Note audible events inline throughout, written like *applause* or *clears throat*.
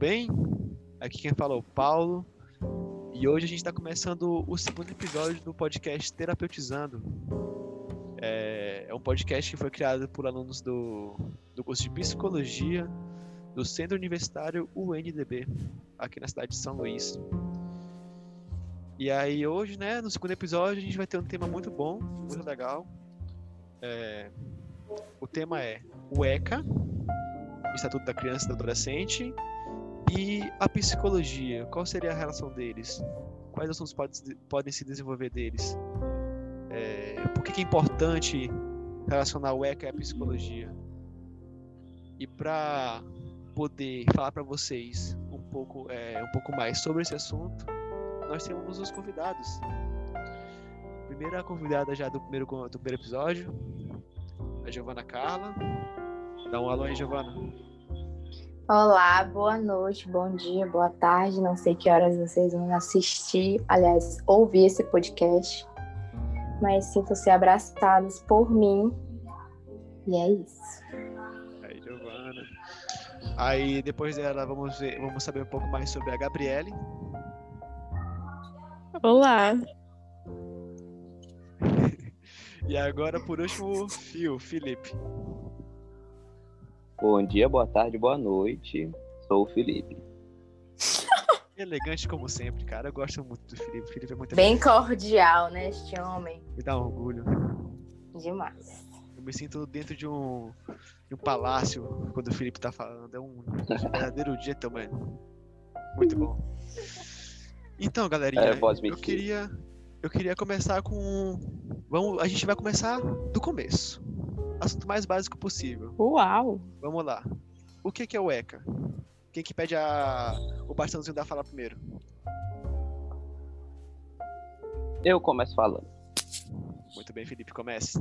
bem? Aqui quem fala é o Paulo. E hoje a gente está começando o segundo episódio do podcast Terapeutizando. É, é, um podcast que foi criado por alunos do, do curso de Psicologia do Centro Universitário UNDB, aqui na cidade de São Luís. E aí hoje, né, no segundo episódio, a gente vai ter um tema muito bom, muito legal. É, o tema é o ECA, Estatuto da Criança e do Adolescente, e a psicologia. Qual seria a relação deles? Quais assuntos pode, podem se desenvolver deles? É, por que, que é importante relacionar o ECA a psicologia? E para poder falar para vocês um pouco, é, um pouco mais sobre esse assunto, nós temos os convidados. Primeira convidada já do primeiro, do primeiro episódio, a Giovana Carla. Dá um alô aí, Giovana. Olá, boa noite, bom dia, boa tarde. Não sei que horas vocês vão assistir, aliás, ouvir esse podcast, mas sintam-se abraçados por mim. E é isso. Aí, Giovana. Aí, depois dela, vamos, ver, vamos saber um pouco mais sobre a Gabriele. Olá. *laughs* E agora, por último, Fio, Felipe. Bom dia, boa tarde, boa noite. Sou o Felipe. *laughs* Elegante como sempre, cara. Eu gosto muito do Felipe. O Felipe é muito Bem elegante. cordial, né, este homem. Me dá um orgulho. Demais. Eu me sinto dentro de um, de um palácio quando o Felipe tá falando. É um verdadeiro gentleman. Muito bom. Então, galerinha, é, eu queria eu queria começar com vamos, a gente vai começar do começo. Assunto mais básico possível. Uau. Vamos lá. O que que é o ECA? Quem que pede a o bastãozinho da fala primeiro? Eu começo falando. Muito bem, Felipe, comece.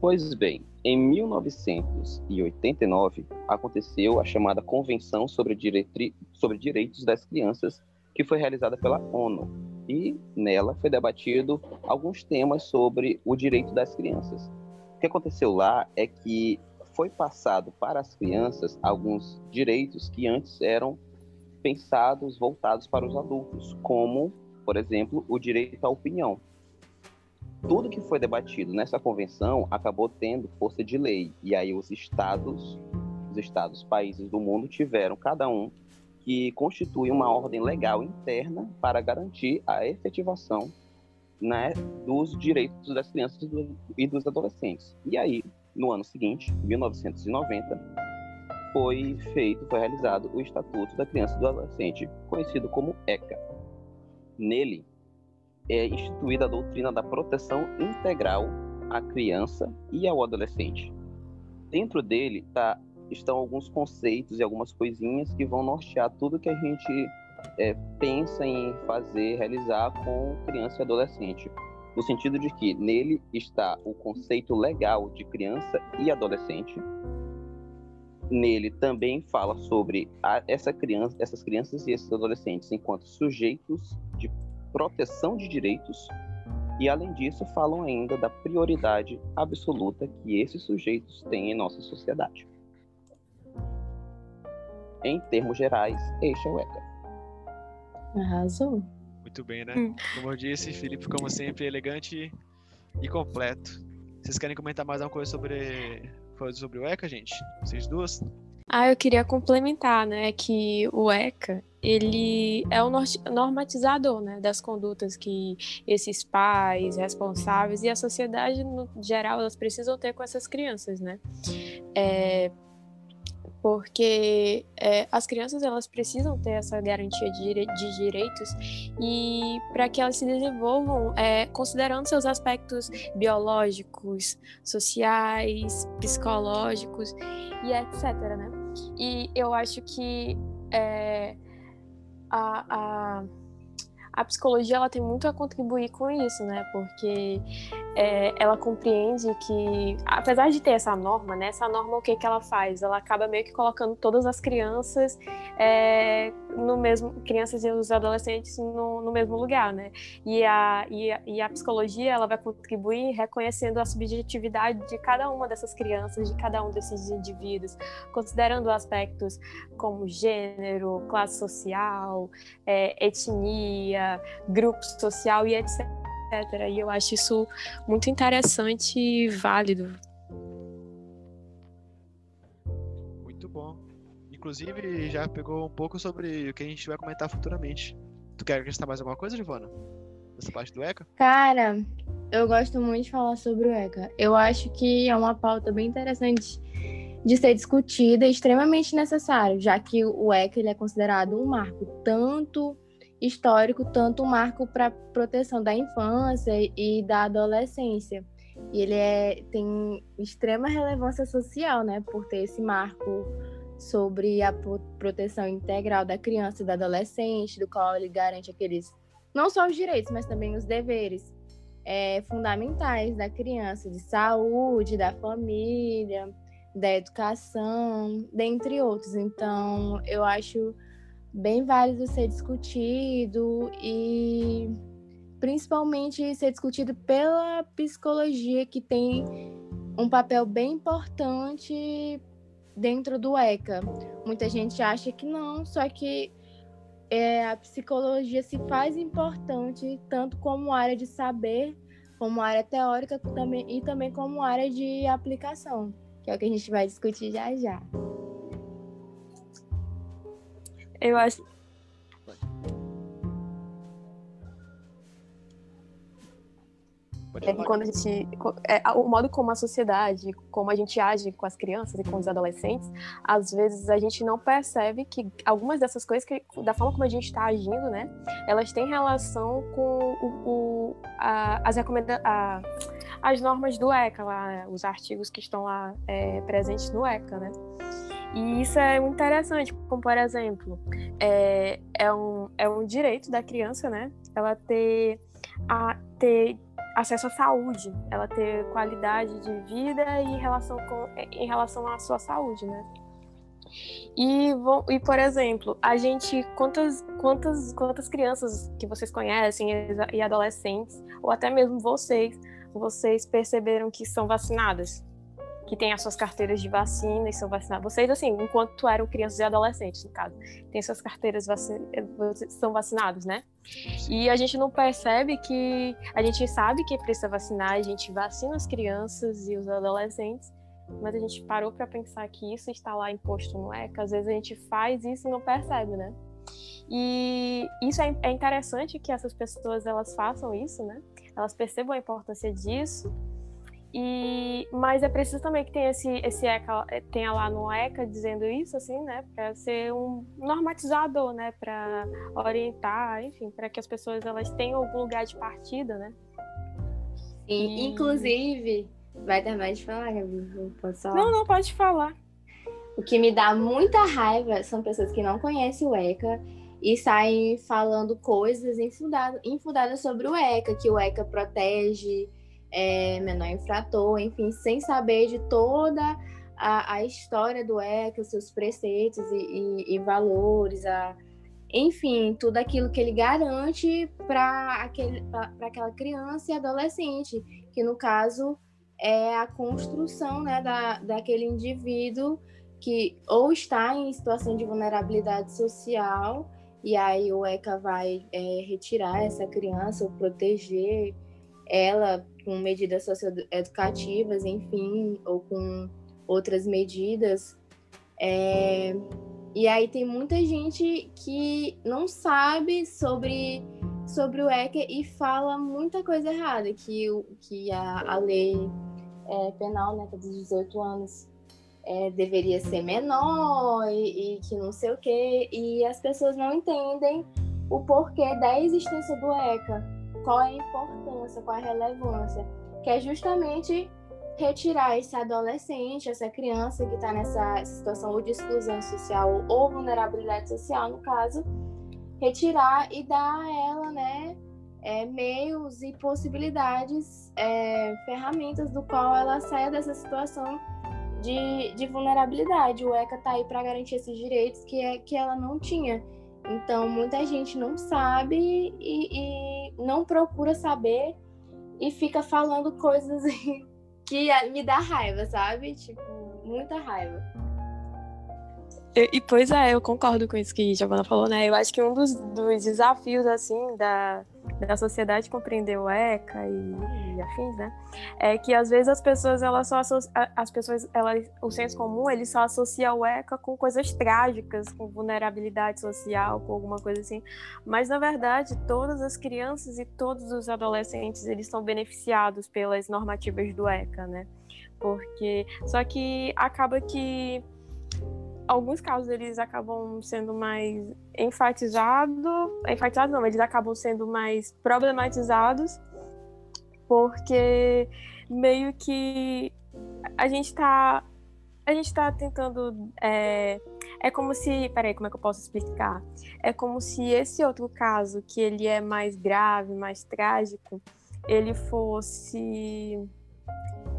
Pois bem, em 1989 aconteceu a chamada Convenção sobre, Diretri... sobre Direitos das Crianças, que foi realizada pela ONU. E nela foi debatido alguns temas sobre o direito das crianças. O que aconteceu lá é que foi passado para as crianças alguns direitos que antes eram pensados voltados para os adultos, como, por exemplo, o direito à opinião tudo que foi debatido nessa convenção acabou tendo força de lei. E aí os estados, os estados, países do mundo tiveram cada um que constitui uma ordem legal interna para garantir a efetivação né, dos direitos das crianças e dos adolescentes. E aí, no ano seguinte, 1990, foi feito, foi realizado o Estatuto da Criança e do Adolescente, conhecido como ECA. Nele, é instituída a doutrina da proteção integral à criança e ao adolescente. Dentro dele tá, estão alguns conceitos e algumas coisinhas que vão nortear tudo que a gente é, pensa em fazer, realizar com criança e adolescente. No sentido de que nele está o conceito legal de criança e adolescente. Nele também fala sobre a, essa criança, essas crianças e esses adolescentes enquanto sujeitos de proteção de direitos e, além disso, falam ainda da prioridade absoluta que esses sujeitos têm em nossa sociedade. Em termos gerais, este é o ECA. Arrasou. Muito bem, né? Hum. Como eu disse, Felipe, como sempre, elegante e completo. Vocês querem comentar mais alguma coisa sobre, sobre o ECA, gente? Vocês duas? Ah, eu queria complementar, né, que o ECA, ele é o normatizador, né, das condutas que esses pais responsáveis e a sociedade no geral, elas precisam ter com essas crianças, né. É, porque é, as crianças elas precisam ter essa garantia de, de direitos e para que elas se desenvolvam é, considerando seus aspectos biológicos, sociais, psicológicos e etc. Né? E eu acho que é, a, a, a psicologia ela tem muito a contribuir com isso, né? Porque é, ela compreende que, apesar de ter essa norma, né, essa norma o que, que ela faz? Ela acaba meio que colocando todas as crianças é, no mesmo, crianças e os adolescentes no, no mesmo lugar, né? E a, e a, e, a, psicologia ela vai contribuir reconhecendo a subjetividade de cada uma dessas crianças, de cada um desses indivíduos, considerando aspectos como gênero, classe social, é, etnia, grupo social e etc e eu acho isso muito interessante e válido. Muito bom. Inclusive, já pegou um pouco sobre o que a gente vai comentar futuramente. Tu quer acrescentar mais alguma coisa, Giovana? Nessa parte do ECA? Cara, eu gosto muito de falar sobre o ECA. Eu acho que é uma pauta bem interessante de ser discutida e extremamente necessário, já que o ECA ele é considerado um marco tanto histórico, tanto um marco para proteção da infância e da adolescência. E ele é, tem extrema relevância social, né, por ter esse marco sobre a proteção integral da criança e do adolescente, do qual ele garante aqueles, não só os direitos, mas também os deveres é, fundamentais da criança, de saúde, da família, da educação, dentre outros. Então, eu acho bem válido ser discutido e principalmente ser discutido pela psicologia que tem um papel bem importante dentro do ECA. Muita gente acha que não, só que é, a psicologia se faz importante tanto como área de saber, como área teórica também, e também como área de aplicação, que é o que a gente vai discutir já já. Eu acho. É que quando a gente. É, o modo como a sociedade, como a gente age com as crianças e com os adolescentes, às vezes a gente não percebe que algumas dessas coisas, que, da forma como a gente está agindo, né, elas têm relação com o, o a, as recomendações. As normas do ECA, lá, os artigos que estão lá é, presentes no ECA, né? E isso é muito interessante, como por exemplo, é, é, um, é um direito da criança, né? Ela ter, a, ter acesso à saúde, ela ter qualidade de vida em relação, com, em relação à sua saúde, né? E, e por exemplo, a gente quantas quantas quantas crianças que vocês conhecem e adolescentes ou até mesmo vocês vocês perceberam que são vacinadas? Que têm as suas carteiras de vacina e são vacinados. Vocês, assim, enquanto eram crianças e adolescentes, no caso, têm suas carteiras vaci... são vacinados, né? E a gente não percebe que a gente sabe que precisa vacinar, a gente vacina as crianças e os adolescentes, mas a gente parou para pensar que isso está lá imposto no ECA. Às vezes a gente faz isso e não percebe, né? E isso é, é interessante que essas pessoas elas façam isso, né? Elas percebam a importância disso e, mas é preciso também que tenha esse, esse ECA, eh, tenha lá no ECA dizendo isso, assim, né, para ser um normatizador, né, para orientar, enfim, para que as pessoas elas tenham algum lugar de partida, né. e... inclusive, vai dar mais de falar, Gabi? Falar? Não, não, pode falar. O que me dá muita raiva são pessoas que não conhecem o ECA e saem falando coisas infundadas, infundadas sobre o ECA, que o ECA protege é, menor infrator, enfim, sem saber de toda a, a história do ECA, os seus preceitos e, e, e valores, a, enfim, tudo aquilo que ele garante para aquela criança e adolescente, que no caso é a construção né, da, daquele indivíduo que ou está em situação de vulnerabilidade social, e aí o ECA vai é, retirar essa criança ou proteger ela com medidas socioeducativas, enfim, ou com outras medidas. É... E aí tem muita gente que não sabe sobre, sobre o ECA e fala muita coisa errada, que, que a, a lei é, penal né, dos 18 anos é, deveria ser menor e, e, que não sei o quê, e as pessoas não entendem o porquê da existência do ECA qual é a importância, qual é a relevância, que é justamente retirar esse adolescente, essa criança que está nessa situação ou de exclusão social ou vulnerabilidade social, no caso, retirar e dar a ela, né, é, meios e possibilidades, é, ferramentas do qual ela saia dessa situação de, de vulnerabilidade. O ECA está aí para garantir esses direitos que, é, que ela não tinha. Então, muita gente não sabe e, e não procura saber e fica falando coisas *laughs* que me dá raiva, sabe? Tipo, muita raiva. E, pois é, eu concordo com isso que a Giovana falou, né? Eu acho que um dos, dos desafios, assim, da, da sociedade compreender o ECA e, e, afins, né? É que às vezes as pessoas, elas só as pessoas, elas, o senso comum, ele só associa o ECA com coisas trágicas, com vulnerabilidade social, com alguma coisa assim. Mas na verdade, todas as crianças e todos os adolescentes, eles são beneficiados pelas normativas do ECA, né? Porque só que acaba que alguns casos eles acabam sendo mais enfatizados, enfatizados não, eles acabam sendo mais problematizados, porque meio que a gente está a gente está tentando é, é como se peraí como é que eu posso explicar? É como se esse outro caso que ele é mais grave mais trágico ele fosse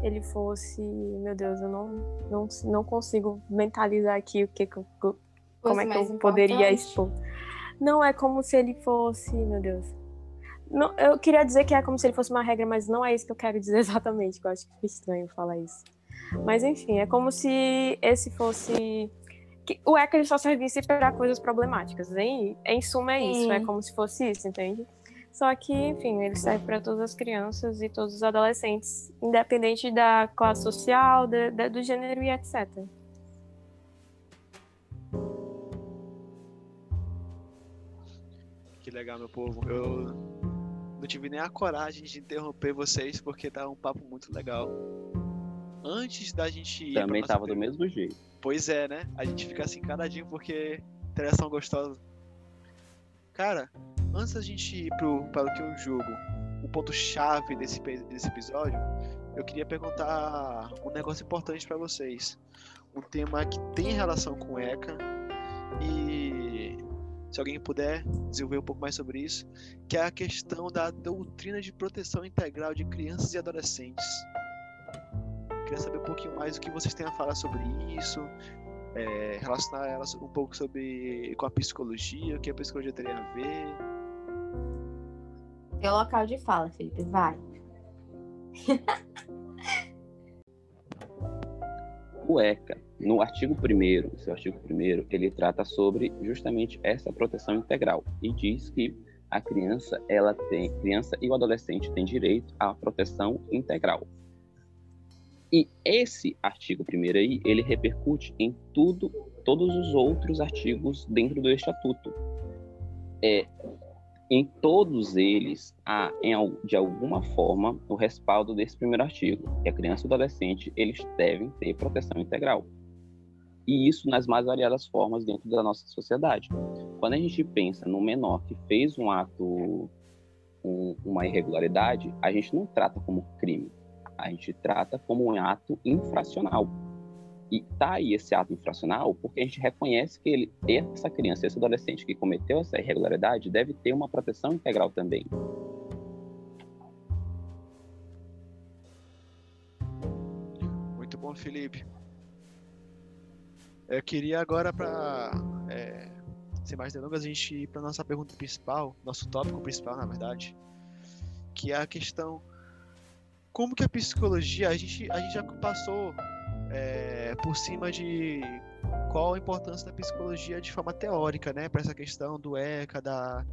ele fosse, meu Deus, eu não, não, não consigo mentalizar aqui o que, como é que eu poderia expor. Não é como se ele fosse, meu Deus. Não, eu queria dizer que é como se ele fosse uma regra, mas não é isso que eu quero dizer *laughs* exatamente, que eu acho que fica estranho falar isso. Mas enfim, é como se esse fosse que o ECA só servisse para coisas problemáticas. Em, em suma é isso, é como se fosse isso, entende? Só que, enfim, ele serve para todas as crianças e todos os adolescentes, independente da classe social, de, de, do gênero e etc. Que legal, meu povo. Eu não tive nem a coragem de interromper vocês porque tá um papo muito legal. Antes da gente ir. Também tava do mesmo jeito. Pois é, né? A gente fica assim cadadinho porque interação gostosa. Cara, antes da gente ir pro, para o que eu julgo, o ponto-chave desse, desse episódio, eu queria perguntar um negócio importante para vocês. Um tema que tem relação com ECA e se alguém puder desenvolver um pouco mais sobre isso, que é a questão da doutrina de proteção integral de crianças e adolescentes. Queria saber um pouquinho mais o que vocês têm a falar sobre isso, é, relacionar elas um pouco sobre com a psicologia, o que a psicologia teria a ver. Tem o local de fala, Felipe, vai. *laughs* o ECA, no artigo 1 seu artigo 1 ele trata sobre justamente essa proteção integral e diz que a criança, ela tem, criança e o adolescente têm direito à proteção integral. E esse artigo primeiro aí, ele repercute em tudo, todos os outros artigos dentro do estatuto. É, em todos eles há, em, de alguma forma, o respaldo desse primeiro artigo, que a criança e o adolescente eles devem ter proteção integral. E isso nas mais variadas formas dentro da nossa sociedade. Quando a gente pensa no menor que fez um ato, um, uma irregularidade, a gente não trata como crime a gente trata como um ato infracional. E tá aí esse ato infracional porque a gente reconhece que ele, essa criança, esse adolescente que cometeu essa irregularidade deve ter uma proteção integral também. Muito bom, Felipe. Eu queria agora, para é, sem mais delongas, a gente ir para nossa pergunta principal, nosso tópico principal, na verdade, que é a questão como que a psicologia, a gente, a gente já passou é, por cima de qual a importância da psicologia de forma teórica, né, para essa questão do ECA, da,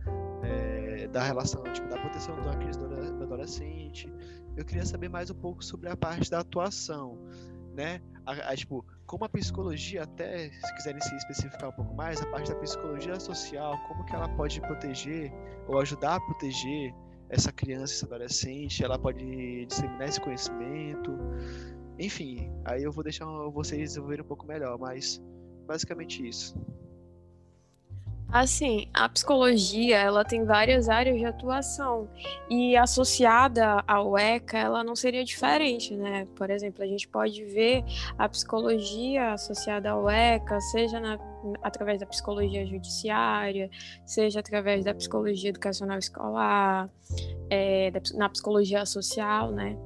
é, da relação, tipo, da proteção da do adolescente. Eu queria saber mais um pouco sobre a parte da atuação, né, a, a, tipo, como a psicologia, até se quiserem se especificar um pouco mais, a parte da psicologia social, como que ela pode proteger ou ajudar a proteger essa criança, esse adolescente, ela pode disseminar esse conhecimento. Enfim, aí eu vou deixar vocês desenvolverem um pouco melhor, mas basicamente isso. Assim, a psicologia, ela tem várias áreas de atuação e associada ao ECA, ela não seria diferente, né? Por exemplo, a gente pode ver a psicologia associada ao ECA, seja na através da psicologia judiciária, seja através da psicologia educacional escolar, é, da, na psicologia social, né?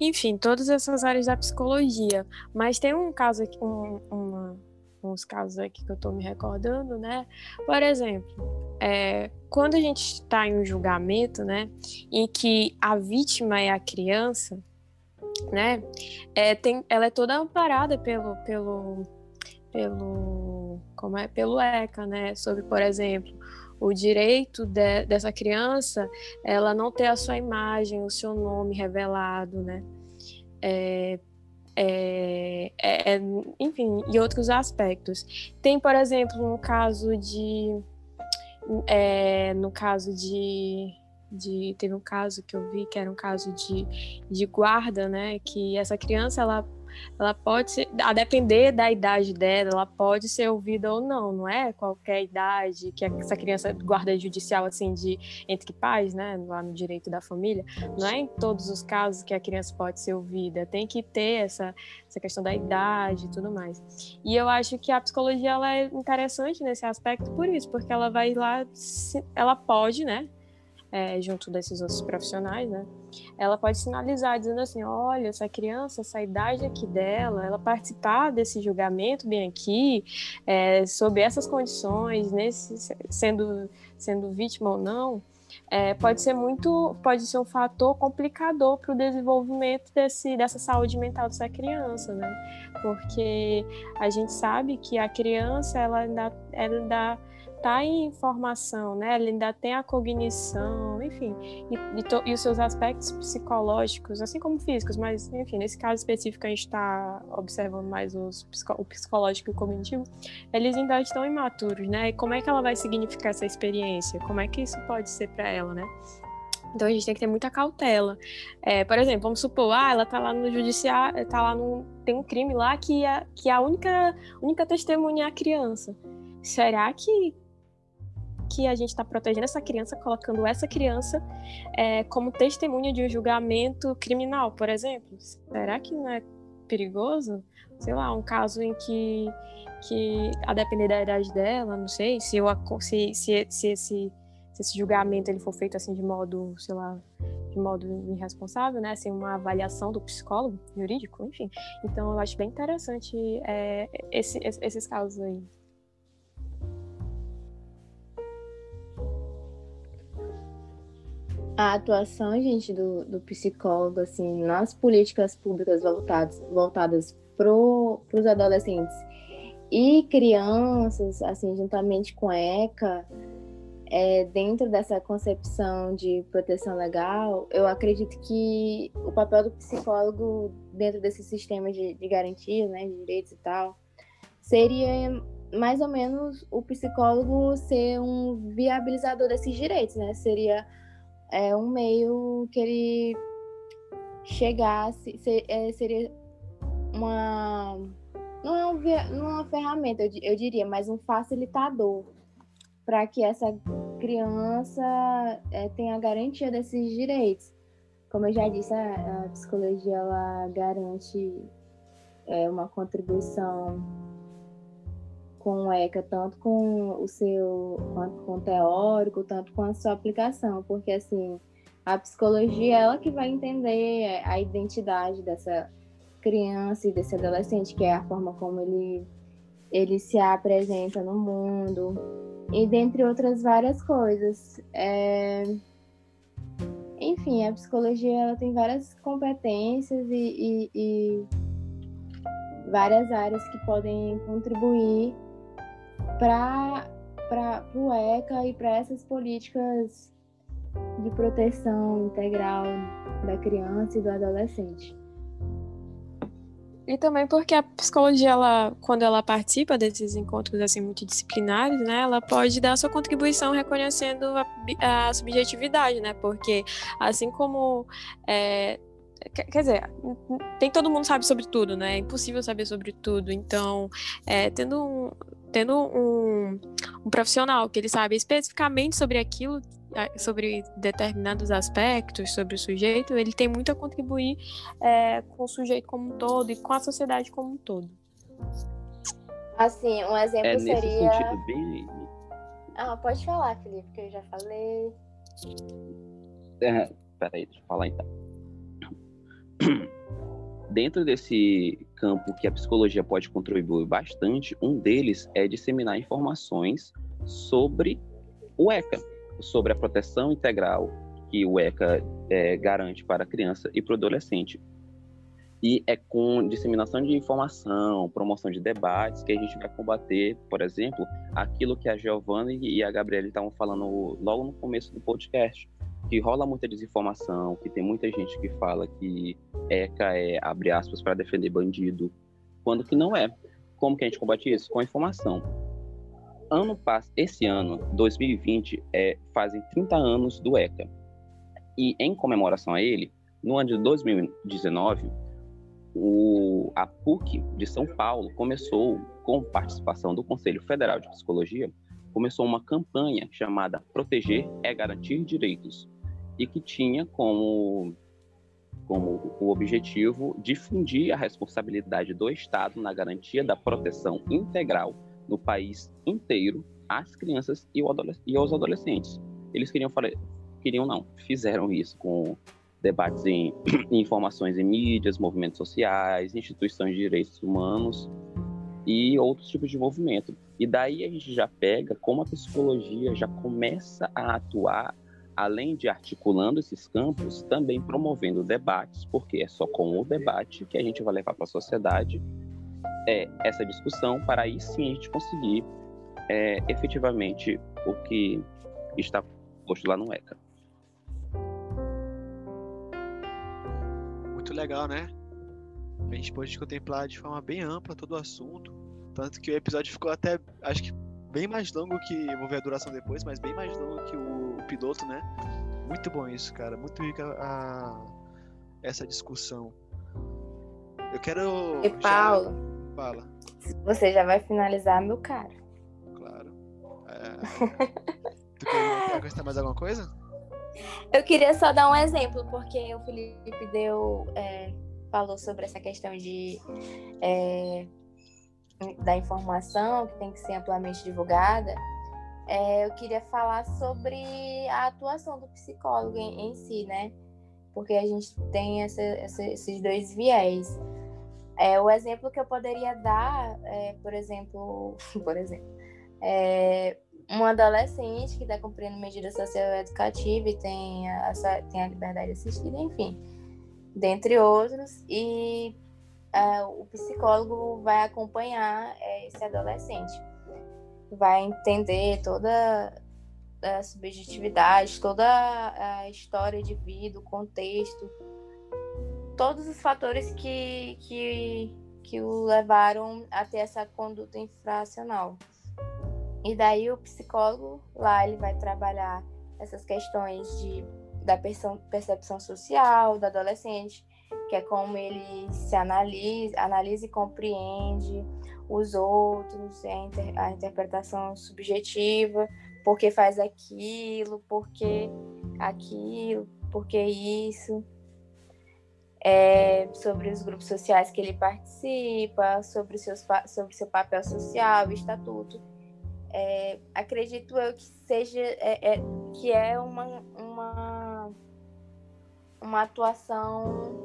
Enfim, todas essas áreas da psicologia. Mas tem um caso aqui, um, uma, uns casos aqui que eu estou me recordando, né? Por exemplo, é, quando a gente está em um julgamento, né, em que a vítima é a criança, né, é, tem, ela é toda amparada pelo, pelo, pelo, como é, pelo ECA, né, sobre, por exemplo, o direito de, dessa criança, ela não ter a sua imagem, o seu nome revelado, né, é, é, é, é, enfim, e outros aspectos. Tem, por exemplo, um caso de. É, no caso de, de. Teve um caso que eu vi que era um caso de, de guarda, né? Que essa criança ela ela pode ser, a depender da idade dela, ela pode ser ouvida ou não, não é qualquer idade que essa criança guarda judicial assim de entre pais, né, lá no direito da família, não é em todos os casos que a criança pode ser ouvida, tem que ter essa, essa questão da idade e tudo mais. E eu acho que a psicologia ela é interessante nesse aspecto por isso, porque ela vai lá, ela pode, né, é, junto desses outros profissionais, né? Ela pode sinalizar dizendo assim, olha, essa criança, essa idade aqui dela, ela participar desse julgamento bem aqui, é, sob essas condições, nesse, sendo, sendo vítima ou não, é, pode ser muito, pode ser um fator complicador para o desenvolvimento desse, dessa saúde mental dessa criança, né? Porque a gente sabe que a criança ela ainda, ela ainda está em formação, né? Ele ainda tem a cognição, enfim, e, e, e, os seus aspectos psicológicos, assim como físicos, mas, enfim, nesse caso específico a gente está observando mais os, o psicológico e o cognitivo, eles ainda estão imaturos, né? E como é que ela vai significar essa experiência? Como é que isso pode ser para ela, né? Então a gente tem que ter muita cautela. É, por exemplo, vamos supor, ah, ela tá lá no judiciário, tá lá no. Tem um crime lá que a, que a única, única testemunha é a criança. Será que, que a gente está protegendo essa criança, colocando essa criança é, como testemunha de um julgamento criminal, por exemplo? Será que não é perigoso? Sei lá, um caso em que, que a depender da idade dela, não sei, se, eu, se, se, se, esse, se esse julgamento ele for feito assim de modo, sei lá, de modo irresponsável, né, sem uma avaliação do psicólogo jurídico, enfim. Então eu acho bem interessante é, esse, esses casos aí. A atuação, gente, do, do psicólogo, assim, nas políticas públicas voltadas, voltadas para os adolescentes e crianças, assim, juntamente com a ECA, é, dentro dessa concepção de proteção legal, eu acredito que o papel do psicólogo dentro desse sistema de, de garantias, né, de direitos e tal, seria mais ou menos o psicólogo ser um viabilizador desses direitos, né? Seria é um meio que ele chegasse, ser, é, seria uma. Não é, um, não é uma ferramenta, eu, eu diria, mas um facilitador para que essa criança é, tenha a garantia desses direitos. Como eu já disse, a, a psicologia ela garante é, uma contribuição com o ECA, tanto com o seu, quanto com o teórico, tanto com a sua aplicação, porque assim, a psicologia é ela que vai entender a identidade dessa criança e desse adolescente, que é a forma como ele, ele se apresenta no mundo, e dentre outras várias coisas. É... Enfim, a psicologia ela tem várias competências e, e, e várias áreas que podem contribuir para o ECA e para essas políticas de proteção integral da criança e do adolescente. E também porque a psicologia, ela, quando ela participa desses encontros assim multidisciplinares, né, ela pode dar sua contribuição reconhecendo a, a subjetividade, né? Porque assim como é, quer dizer, tem todo mundo sabe sobre tudo, né? É impossível saber sobre tudo. Então, é, tendo um, tendo um, um profissional que ele sabe especificamente sobre aquilo, sobre determinados aspectos, sobre o sujeito, ele tem muito a contribuir é, com o sujeito como um todo e com a sociedade como um todo. Assim, um exemplo É nesse seria. sentido bem. Ah, pode falar, Felipe, que eu já falei. É, peraí, deixa eu falar então. *clears throat* Dentro desse campo que a psicologia pode contribuir bastante, um deles é disseminar informações sobre o ECA, sobre a proteção integral que o ECA é, garante para a criança e para o adolescente. E é com disseminação de informação, promoção de debates, que a gente vai combater, por exemplo, aquilo que a Giovanna e a Gabriela estavam falando logo no começo do podcast, que rola muita desinformação, que tem muita gente que fala que ECA é, abre aspas, para defender bandido, quando que não é. Como que a gente combate isso? Com a informação. Ano pass esse ano, 2020, é, fazem 30 anos do ECA. E em comemoração a ele, no ano de 2019, o, a PUC de São Paulo começou, com participação do Conselho Federal de Psicologia, começou uma campanha chamada Proteger é Garantir Direitos, e que tinha como, como o objetivo difundir a responsabilidade do Estado na garantia da proteção integral no país inteiro às crianças e, e aos adolescentes. Eles queriam, queriam não, fizeram isso com debates *clears throat* em informações em mídias, movimentos sociais, instituições de direitos humanos e outros tipos de movimento. E daí a gente já pega como a psicologia já começa a atuar, além de articulando esses campos, também promovendo debates, porque é só com o debate que a gente vai levar para a sociedade é, essa discussão, para aí sim a gente conseguir é, efetivamente o que está posto lá no ECA. Muito legal, né? A gente pôde contemplar de forma bem ampla todo o assunto. Tanto que o episódio ficou até, acho que bem mais longo que. Vou ver a duração depois, mas bem mais longo que o piloto, né? Muito bom isso, cara. Muito rica a, essa discussão. Eu quero. E Paulo. Já... Fala. Você já vai finalizar, meu cara. Claro. É... tu quer acrescentar mais alguma coisa? Eu queria só dar um exemplo, porque o Felipe deu. É, falou sobre essa questão de. É, da informação que tem que ser amplamente divulgada, é, eu queria falar sobre a atuação do psicólogo em, em si, né? Porque a gente tem essa, essa, esses dois viés. É, o exemplo que eu poderia dar, é, por exemplo, *laughs* por exemplo, é, um adolescente que está cumprindo medida social educativa e tem a, tem a liberdade assistida, enfim, dentre outros, e uh, o psicólogo vai acompanhar uh, esse adolescente, vai entender toda a subjetividade, toda a história de vida, o contexto, todos os fatores que, que, que o levaram a ter essa conduta infracional. E daí o psicólogo lá ele vai trabalhar essas questões de, da percepção social do adolescente, que é como ele se analisa, analisa e compreende os outros, a, inter, a interpretação subjetiva, por que faz aquilo, por que aquilo, por que isso. É, sobre os grupos sociais que ele participa, sobre, seus, sobre seu papel social, estatuto. É, acredito eu que seja é, é, que é uma, uma, uma atuação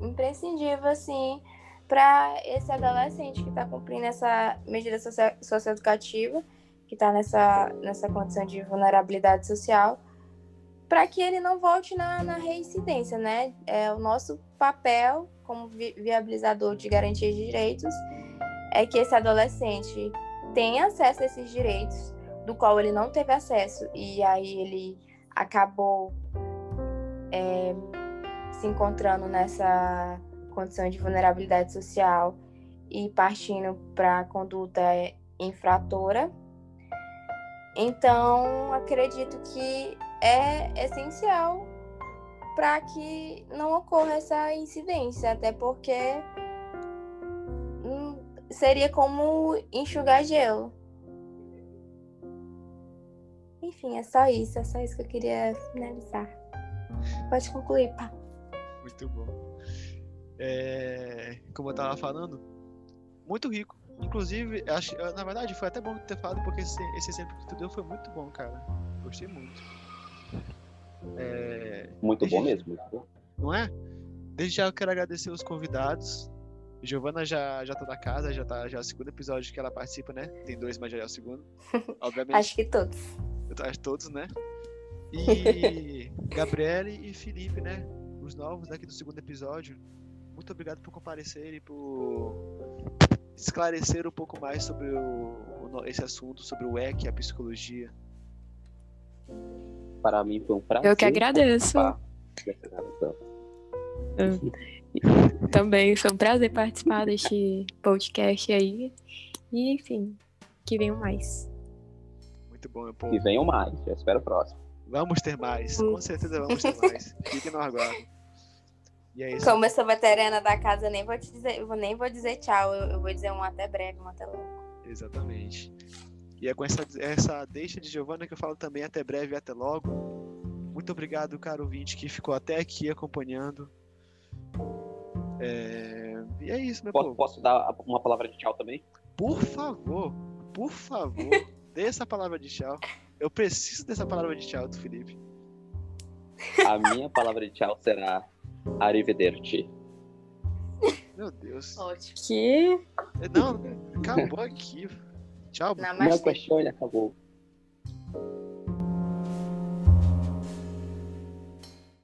imprescindível, assim, para esse adolescente que está cumprindo essa medida socioeducativa, que está nessa, nessa condição de vulnerabilidade social, para que ele não volte na, na, reincidência, né? É o nosso papel como vi viabilizador de garantia de direitos é que esse adolescente tenha acesso a esses direitos, do qual ele não teve acesso, e aí ele acabou é, se encontrando nessa condição de vulnerabilidade social e partindo para a conduta infratora. Então, acredito que é essencial para que não ocorra essa incidência, até porque hum, seria como enxugar gelo. Enfim, é só isso, é só isso que eu queria finalizar. Pode concluir, pá. Muito bom. É, como eu tava falando, muito rico Inclusive, acho, na verdade, foi até bom ter falado, porque esse, esse exemplo que tu deu foi muito bom, cara. Gostei muito. É, Muito bom mesmo. Muito bom. não é? Desde já eu quero agradecer os convidados. Giovana já, já tá da casa, já tá já é o segundo episódio que ela participa, né? Tem dois, mas já é o segundo. *laughs* Obviamente, Acho que todos. eu acho todos, né? E *laughs* Gabriele e Felipe, né? Os novos daqui do segundo episódio. Muito obrigado por comparecerem, por esclarecer um pouco mais sobre o, esse assunto, sobre o EC, a psicologia. Para mim foi um prazer. Eu que agradeço. *laughs* Também foi um prazer participar deste podcast aí. E, enfim, que venham mais. Muito bom, meu povo. Que venham mais. Eu espero o próximo. Vamos ter mais, com certeza vamos ter *laughs* mais. Fiquem no aguardo. E é. Como eu sou veterana da casa, eu nem vou te dizer, eu nem vou dizer tchau. Eu, eu vou dizer um até breve, um até logo. Exatamente. E é com essa, essa deixa de Giovana que eu falo também até breve e até logo. Muito obrigado, caro ouvinte, que ficou até aqui acompanhando. É, E é isso, meu Posso, povo. posso dar uma palavra de tchau também? Por favor, por favor, *laughs* dê essa palavra de tchau. Eu preciso dessa palavra de tchau do Felipe. A minha palavra de tchau será Arrivederci. Meu Deus. Ótimo. Que Não, acabou aqui. Tchau. Não, Não mas questione, acabou.